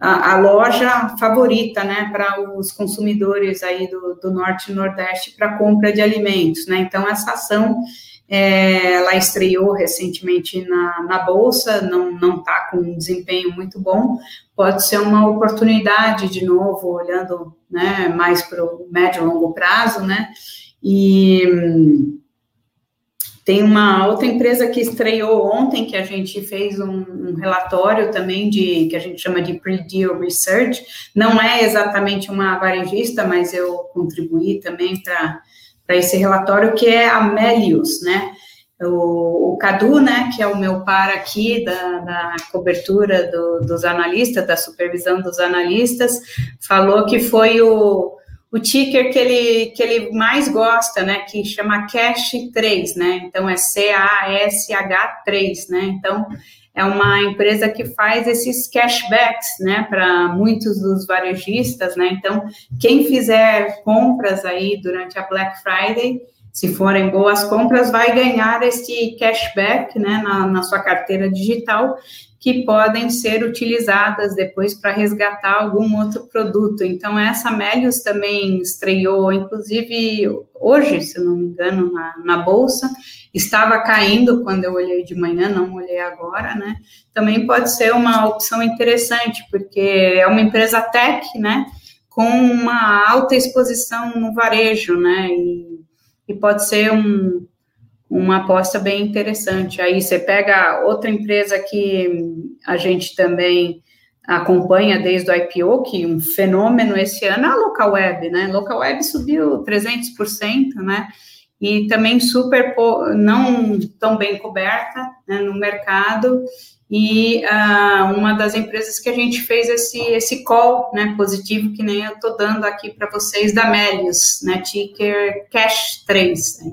a, a loja favorita, né, para os consumidores aí do, do Norte e Nordeste para compra de alimentos, né, então essa ação é, ela estreou recentemente na, na Bolsa, não está com um desempenho muito bom, pode ser uma oportunidade de novo, olhando né, mais para o médio e longo prazo, né? E tem uma outra empresa que estreou ontem, que a gente fez um, um relatório também de que a gente chama de pre-deal research. Não é exatamente uma varejista, mas eu contribuí também para esse relatório, que é a Melius, né? O, o, Cadu, né, que é o meu par aqui da, da cobertura do, dos analistas, da supervisão dos analistas, falou que foi o, o ticker que ele, que ele mais gosta, né, que chama Cash 3, né, então é C-A-S-H 3, né, então é uma empresa que faz esses cashbacks, né, para muitos dos varejistas, né, então quem fizer compras aí durante a Black Friday, se forem boas compras, vai ganhar esse cashback, né, na, na sua carteira digital, que podem ser utilizadas depois para resgatar algum outro produto. Então, essa Melius também estreou, inclusive hoje, se não me engano, na, na Bolsa, estava caindo quando eu olhei de manhã, não olhei agora, né? Também pode ser uma opção interessante, porque é uma empresa tech, né? Com uma alta exposição no varejo, né? E, e pode ser um, uma aposta bem interessante. Aí você pega outra empresa que a gente também acompanha desde o IPO, que um fenômeno esse ano é a Local Web, né? Local Web subiu 300%, né? E também super não tão bem coberta né, no mercado. E uh, uma das empresas que a gente fez esse, esse call né, positivo, que nem eu estou dando aqui para vocês, da Melius, né, ticker Cash 3. Né?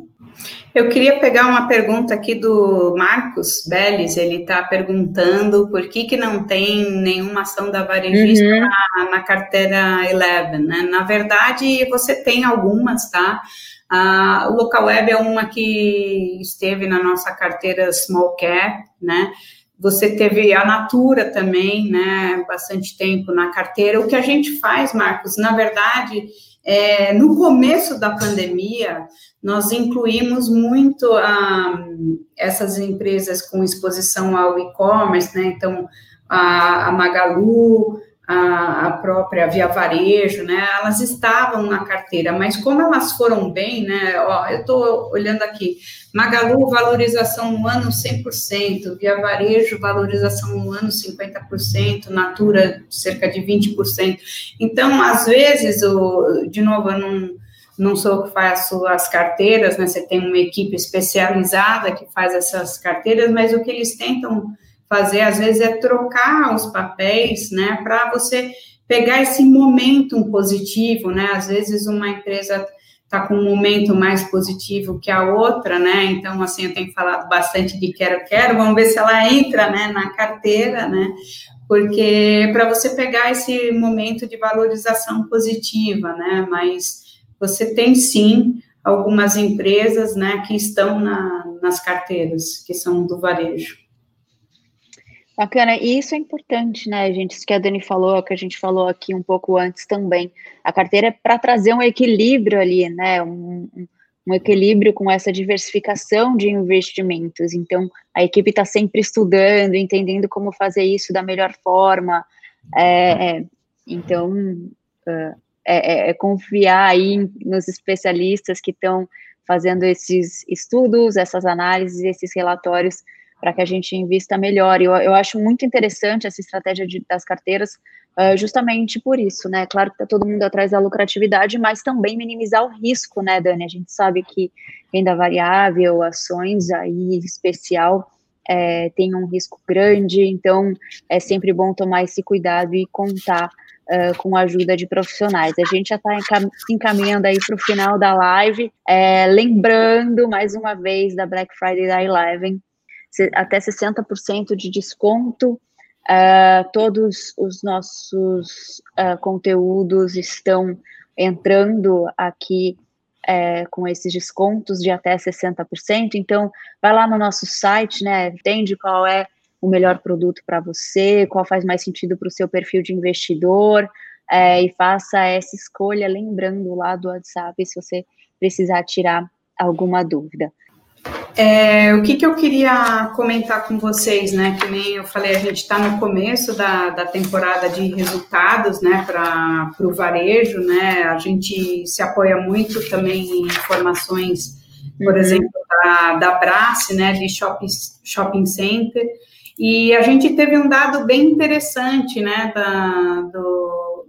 Eu queria pegar uma pergunta aqui do Marcos Beles, ele está perguntando por que, que não tem nenhuma ação da varejista uhum. na, na, carteira Eleven, né? Na verdade, você tem algumas, tá? Ah, o Local Web é uma que esteve na nossa carteira Small Cap, né? Você teve a Natura também, né? Bastante tempo na carteira. O que a gente faz, Marcos, na verdade, é, no começo da pandemia, nós incluímos muito ah, essas empresas com exposição ao e-commerce, né? Então, a, a Magalu, a, a, própria Via Varejo, né? Elas estavam na carteira, mas como elas foram bem, né? Ó, eu estou olhando aqui, Magalu, valorização no ano 100%, Via Varejo, valorização no ano 50%, Natura, cerca de 20%. Então, às vezes, o, de novo, eu não, não sou eu que faço as carteiras, né? Você tem uma equipe especializada que faz essas carteiras, mas o que eles tentam fazer, às vezes, é trocar os papéis, né? Para você pegar esse momento positivo, né? Às vezes, uma empresa está com um momento mais positivo que a outra, né? Então, assim, eu tenho falado bastante de quero, quero, vamos ver se ela entra, né, na carteira, né? Porque para você pegar esse momento de valorização positiva, né? Mas você tem sim algumas empresas, né, que estão na, nas carteiras, que são do varejo. Bacana, e isso é importante, né, gente? Isso que a Dani falou, que a gente falou aqui um pouco antes também. A carteira é para trazer um equilíbrio ali, né? Um, um, equilíbrio com essa diversificação de investimentos. Então, a equipe está sempre estudando, entendendo como fazer isso da melhor forma. É, é, então, uh, é, é, confiar aí nos especialistas que estão fazendo esses estudos, essas análises, esses relatórios para que a gente invista melhor. Eu, eu acho muito interessante essa estratégia de, das carteiras, uh, justamente por isso, né? Claro que está todo mundo atrás da lucratividade, mas também minimizar o risco, né, Dani? A gente sabe que renda variável, ações aí especial, é, tem um risco grande, então é sempre bom tomar esse cuidado e contar Uh, com a ajuda de profissionais. A gente já está encaminhando aí para o final da live, é, lembrando mais uma vez da Black Friday da Eleven, até 60% de desconto. Uh, todos os nossos uh, conteúdos estão entrando aqui é, com esses descontos de até 60%. Então, vai lá no nosso site, né? Entende qual é o melhor produto para você, qual faz mais sentido para o seu perfil de investidor, é, e faça essa escolha, lembrando lá do WhatsApp se você precisar tirar alguma dúvida. É, o que, que eu queria comentar com vocês, né? Que nem eu falei, a gente está no começo da, da temporada de resultados, né, para o varejo, né? A gente se apoia muito também em informações, por uhum. exemplo, da, da Brace, né, de shopping, shopping center. E a gente teve um dado bem interessante, né, da, do,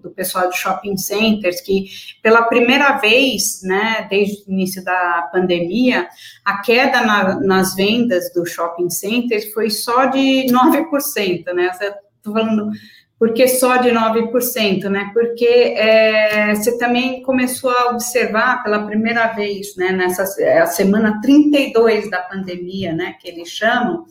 do pessoal de shopping centers, que pela primeira vez, né, desde o início da pandemia, a queda na, nas vendas do shopping centers foi só de 9%, né? Estou falando por que só de 9%, né? Porque é, você também começou a observar pela primeira vez, né, nessa a semana 32 da pandemia, né, que eles chamam,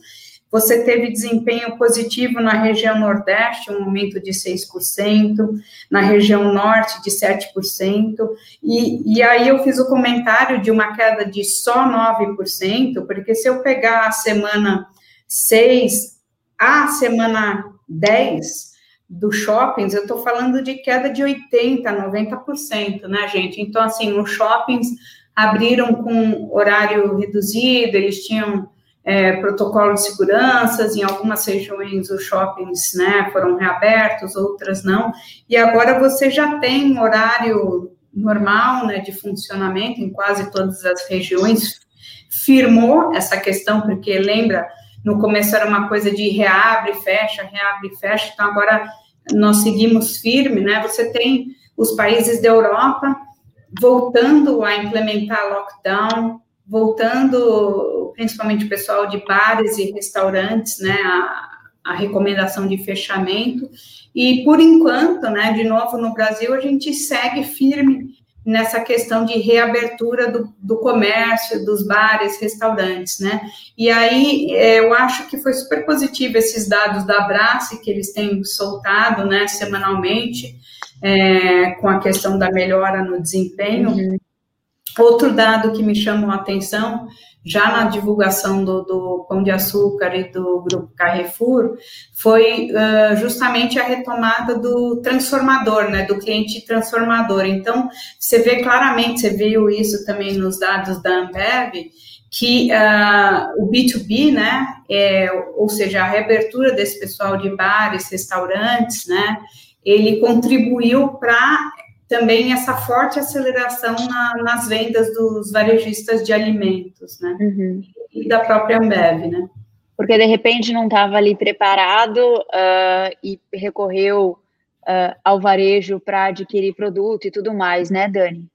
você teve desempenho positivo na região Nordeste, um aumento de 6%, na região Norte de 7%, e, e aí eu fiz o comentário de uma queda de só 9%, porque se eu pegar a semana 6 a semana 10 dos shoppings, eu estou falando de queda de 80%, 90%, né, gente? Então, assim, os shoppings abriram com horário reduzido, eles tinham é, protocolo de segurança, em algumas regiões os shoppings né, foram reabertos, outras não, e agora você já tem horário normal né, de funcionamento em quase todas as regiões, firmou essa questão, porque lembra, no começo era uma coisa de reabre, fecha, reabre, fecha, então agora nós seguimos firme, né, você tem os países da Europa voltando a implementar lockdown, voltando, principalmente o pessoal de bares e restaurantes, né, a, a recomendação de fechamento, e por enquanto, né, de novo no Brasil, a gente segue firme nessa questão de reabertura do, do comércio, dos bares, restaurantes, né? E aí é, eu acho que foi super positivo esses dados da Abrace que eles têm soltado, né, semanalmente, é, com a questão da melhora no desempenho. Uhum. Outro dado que me chamou a atenção, já na divulgação do, do Pão de Açúcar e do Grupo Carrefour, foi uh, justamente a retomada do transformador, né, do cliente transformador. Então, você vê claramente, você viu isso também nos dados da Ambev, que uh, o B2B, né, é, ou seja, a reabertura desse pessoal de bares, restaurantes, né, ele contribuiu para também essa forte aceleração na, nas vendas dos varejistas de alimentos, né? Uhum. E da própria Ambev, né? Porque de repente não estava ali preparado uh, e recorreu uh, ao varejo para adquirir produto e tudo mais, né, Dani?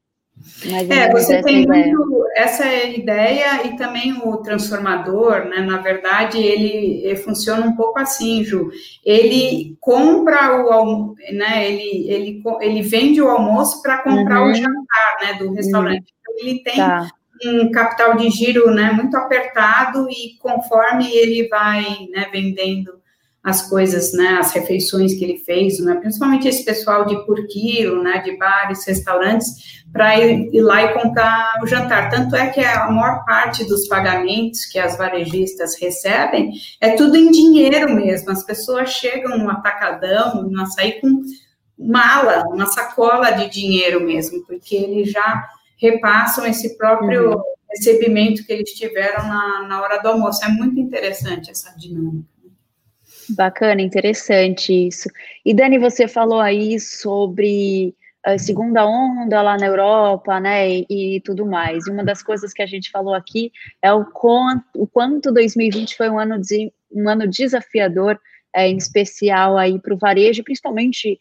É, você tem muito, essa é ideia e também o transformador, né? Na verdade, ele, ele funciona um pouco assim, Ju. Ele compra o né? Ele, ele, ele vende o almoço para comprar uhum. o jantar, né? Do restaurante. Uhum. Então, ele tem tá. um capital de giro, né? Muito apertado e conforme ele vai, né? Vendendo as coisas, né, as refeições que ele fez, né, principalmente esse pessoal de por quilo, né, de bares, restaurantes, para ir, ir, lá e comprar o jantar. Tanto é que a maior parte dos pagamentos que as varejistas recebem é tudo em dinheiro mesmo. As pessoas chegam no atacadão, no açaí com mala, uma sacola de dinheiro mesmo, porque eles já repassam esse próprio uhum. recebimento que eles tiveram na, na hora do almoço. É muito interessante essa dinâmica. Bacana, interessante isso. E Dani, você falou aí sobre a segunda onda lá na Europa, né, e, e, tudo mais. E uma das coisas que a gente falou aqui é o quanto, o quanto 2020 foi um ano, de, um ano desafiador, é, em especial aí para o varejo, principalmente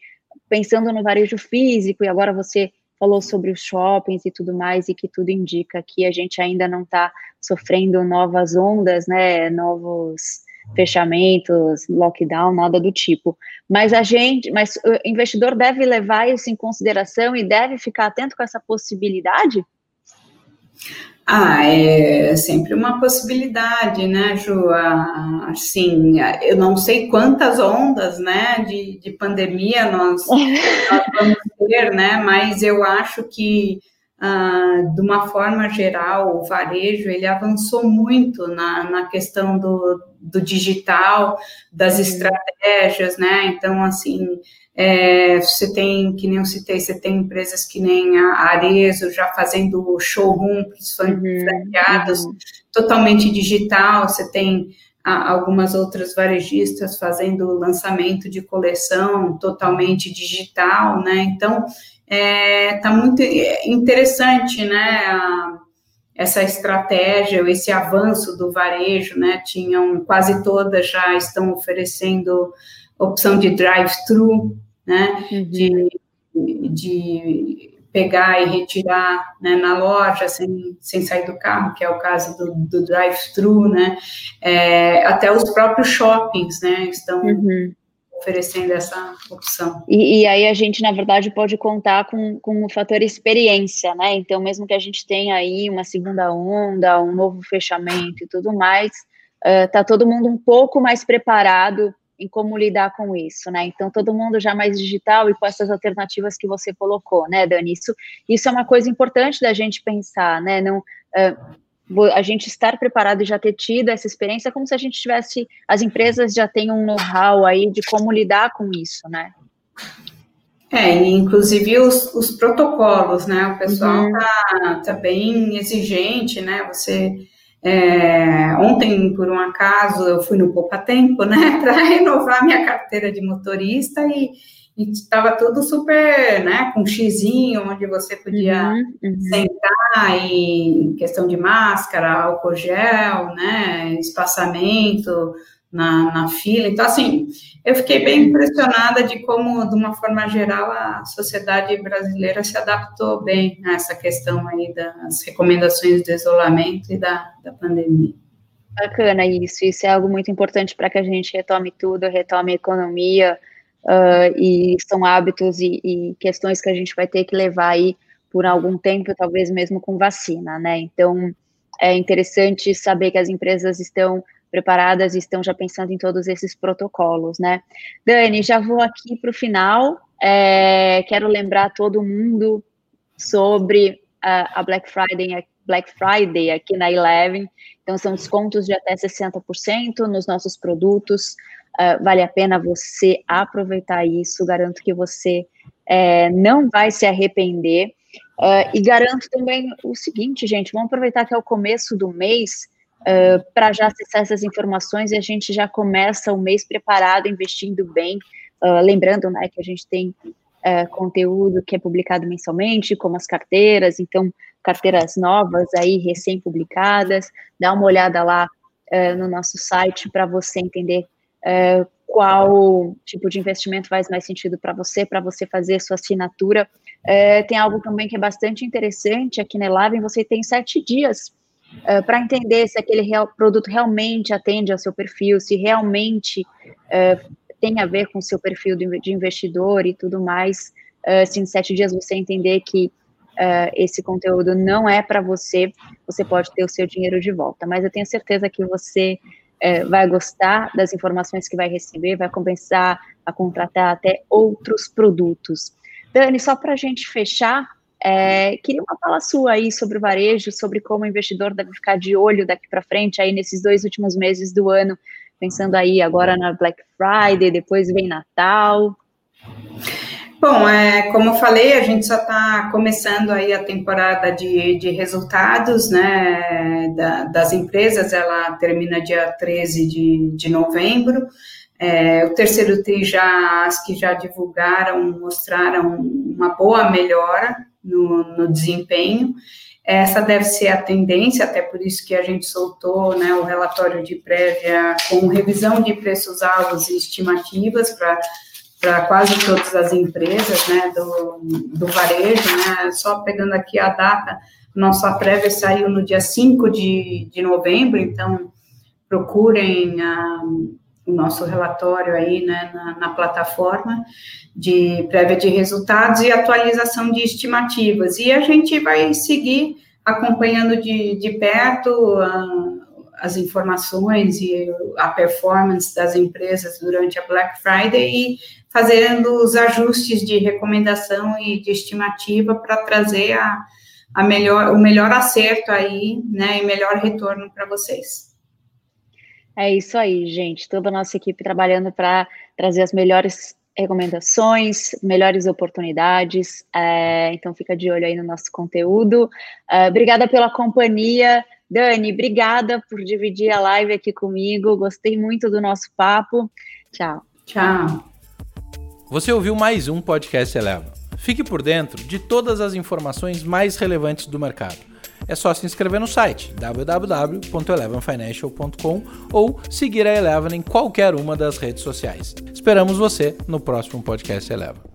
pensando no varejo físico, e agora você falou sobre os shoppings e tudo mais, e que tudo indica que a gente ainda não está sofrendo novas ondas, né, novos fechamentos, lockdown, nada do tipo. Mas a gente, mas o investidor deve levar isso em consideração e deve ficar atento com essa possibilidade? Ah, é sempre uma possibilidade, né, Ju? Assim, eu não sei quantas ondas, né, de, de pandemia nós, nós vamos ter, né, mas eu acho que ah, de uma forma geral, o varejo ele avançou muito na, na questão do, do digital, das uhum. estratégias, né? Então, assim, é, você tem, que nem eu citei, você tem empresas que nem a Arezo já fazendo showroom, que são uhum, uhum. totalmente digital, você tem a, algumas outras varejistas fazendo lançamento de coleção totalmente digital, né? Então, é, tá muito interessante, né, a, essa estratégia, esse avanço do varejo, né, tinham, quase todas já estão oferecendo opção de drive-thru, né, uhum. de, de pegar e retirar né, na loja sem, sem sair do carro, que é o caso do, do drive-thru, né, é, até os próprios shoppings, né, estão uhum oferecendo essa opção. E, e, aí a gente, na verdade, pode contar com, com o fator experiência, né? Então, mesmo que a gente tenha aí uma segunda onda, um novo fechamento e tudo mais, uh, tá todo mundo um pouco mais preparado em como lidar com isso, né? Então, todo mundo já mais digital e com essas alternativas que você colocou, né, Dani? Isso, isso é uma coisa importante da gente pensar, né? Não, uh, a gente estar preparado e já ter tido essa experiência é como se a gente tivesse, as empresas já têm um know-how aí de como lidar com isso, né? É, inclusive os, os protocolos, né? O pessoal uhum. tá, tá bem exigente, né? Você é, ontem, por um acaso, eu fui no Poupa Tempo, né, para renovar minha carteira de motorista e estava tudo super, né, com um xizinho, onde você podia uhum, uhum. sentar e questão de máscara, álcool gel, né, espaçamento na, na fila. Então, assim, eu fiquei bem impressionada de como, de uma forma geral, a sociedade brasileira se adaptou bem a essa questão aí das recomendações de isolamento e da, da pandemia. Bacana isso, isso é algo muito importante para que a gente retome tudo, retome a economia, uh, e são hábitos e, e, questões que a gente vai ter que levar aí por algum tempo, talvez mesmo com vacina, né? Então, é interessante saber que as empresas estão preparadas e estão já pensando em todos esses protocolos, né? Dani, já vou aqui para o final. É, quero lembrar todo mundo sobre a, a Black Friday, Black Friday aqui na Eleven. Então, são descontos de até 60% nos nossos produtos. Uh, vale a pena você aproveitar isso. Garanto que você é, não vai se arrepender. Uh, e garanto também o seguinte, gente: vamos aproveitar que é o começo do mês uh, para já acessar essas informações e a gente já começa o mês preparado, investindo bem. lembrando né, que a gente tem conteúdo que é publicado mensalmente, como as carteiras, então, carteiras novas aí, recém-publicadas. Dá uma olhada lá no nosso site para você entender é, qual tipo de investimento faz mais sentido para você, para você fazer sua assinatura. É, tem algo também que é bastante interessante aqui na Eleven, você tem sete dias é, para entender se aquele real, produto realmente atende ao seu perfil, se realmente é, tem a ver com o seu perfil de investidor e tudo mais. É, se em sete dias você entender que é, esse conteúdo não é para você, você pode ter o seu dinheiro de volta. Mas eu tenho certeza que você é, vai gostar das informações que vai receber, vai começar a contratar até outros produtos. Dani, só para a gente fechar, é, queria uma fala sua aí sobre o varejo, sobre como o investidor deve ficar de olho daqui para frente, aí nesses dois últimos meses do ano, pensando aí agora na Black Friday, depois vem Natal. Bom, é, como eu falei, a gente só está começando aí a temporada de, de resultados né, da, das empresas, ela termina dia 13 de, de novembro. É, o terceiro TRI já, as que já divulgaram, mostraram uma boa melhora no, no desempenho. Essa deve ser a tendência, até por isso que a gente soltou né, o relatório de prévia com revisão de preços-alvos e estimativas para para quase todas as empresas né, do, do varejo, né, só pegando aqui a data, nossa prévia saiu no dia 5 de, de novembro, então procurem a, o nosso relatório aí né, na, na, plataforma de prévia de resultados e atualização de estimativas. E a gente vai seguir acompanhando de, de perto uh, as informações e a performance das empresas durante a Black Friday e fazendo os ajustes de recomendação e de estimativa para trazer a, a melhor, o melhor acerto aí, né, e melhor retorno para vocês. É isso aí, gente. Toda a nossa equipe trabalhando para trazer as melhores recomendações, melhores oportunidades. É, então fica de olho aí no nosso conteúdo. É, obrigada pela companhia. Dani, obrigada por dividir a live aqui comigo. Gostei muito do nosso papo. Tchau. Tchau. Você ouviu mais um podcast Eleva. Fique por dentro de todas as informações mais relevantes do mercado. É só se inscrever no site www.elevenfinancial.com ou seguir a Eleven em qualquer uma das redes sociais. Esperamos você no próximo podcast Eleva.